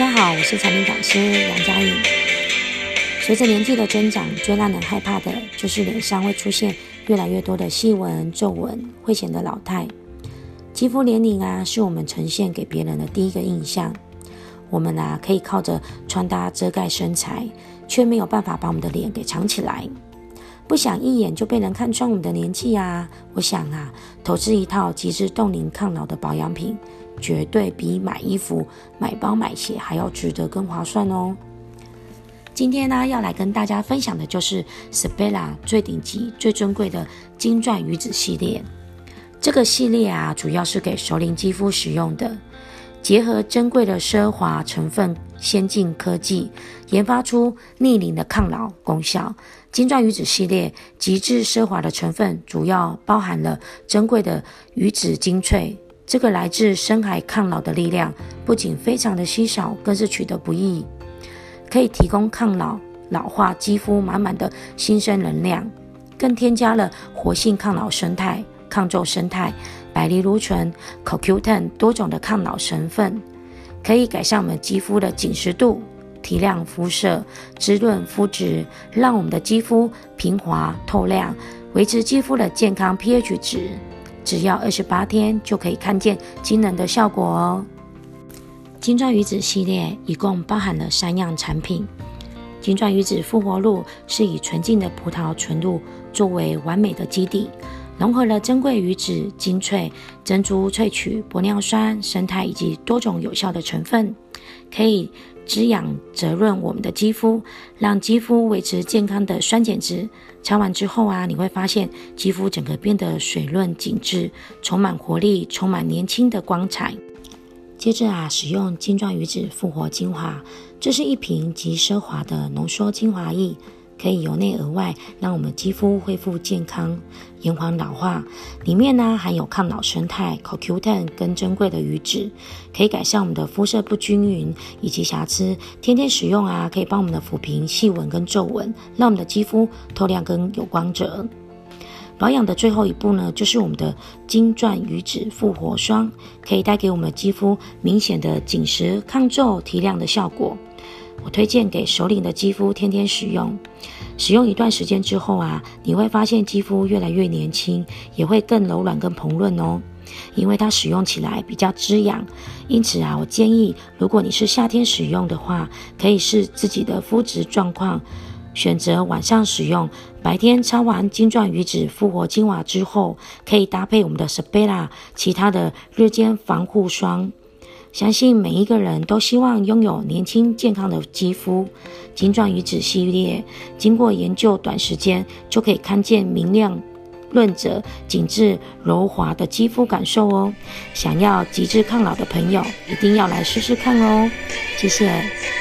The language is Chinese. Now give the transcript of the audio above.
大家好，我是产品讲师杨佳颖。随着年纪的增长，最让人害怕的就是脸上会出现越来越多的细纹、皱纹，会显得老态。肌肤年龄啊，是我们呈现给别人的第一个印象。我们啊，可以靠着穿搭遮盖身材，却没有办法把我们的脸给藏起来。不想一眼就被人看穿我们的年纪啊！我想啊，投资一套极致冻龄抗老的保养品，绝对比买衣服、买包、买鞋还要值得更划算哦。今天呢，要来跟大家分享的就是 Sebela 最顶级、最尊贵的金钻鱼子系列。这个系列啊，主要是给熟龄肌肤使用的，结合珍贵的奢华成分、先进科技，研发出逆龄的抗老功效。金钻鱼子系列极致奢华的成分，主要包含了珍贵的鱼子精粹。这个来自深海抗老的力量，不仅非常的稀少，更是取得不易，可以提供抗老、老化肌肤满满的新生能量，更添加了活性抗老生态、抗皱生态、百藜芦醇、CoQ10 多种的抗老成分，可以改善我们肌肤的紧实度，提亮肤色，滋润肤质，让我们的肌肤平滑透亮，维持肌肤的健康 pH 值。只要二十八天就可以看见惊人的效果哦！金钻鱼子系列一共包含了三样产品。金钻鱼子复活露是以纯净的葡萄纯露作为完美的基底，融合了珍贵鱼脂、精粹珍珠萃取、玻尿酸、胜肽以及多种有效的成分，可以滋养、滋润我们的肌肤，让肌肤维持健康的酸碱值。擦完之后啊，你会发现肌肤整个变得水润紧致，充满活力，充满年轻的光彩。接着啊，使用金钻鱼脂复活精华，这是一瓶极奢华的浓缩精华液。可以由内而外让我们肌肤恢复健康，延缓老化。里面呢含有抗老生态、CoQ10 跟珍贵的鱼脂，可以改善我们的肤色不均匀以及瑕疵。天天使用啊，可以帮我们的抚平细纹跟皱纹，让我们的肌肤透亮跟有光泽。保养的最后一步呢，就是我们的金钻鱼脂复活霜，可以带给我们肌肤明显的紧实、抗皱、提亮的效果。我推荐给首领的肌肤天天使用，使用一段时间之后啊，你会发现肌肤越来越年轻，也会更柔软、更蓬润哦。因为它使用起来比较滋养，因此啊，我建议如果你是夏天使用的话，可以视自己的肤质状况，选择晚上使用。白天擦完金钻鱼脂复活精华之后，可以搭配我们的 Sebela 其他的日间防护霜。相信每一个人都希望拥有年轻健康的肌肤。晶钻鱼子系列经过研究，短时间就可以看见明亮、润泽、紧致、柔滑的肌肤感受哦。想要极致抗老的朋友，一定要来试试看哦。谢谢。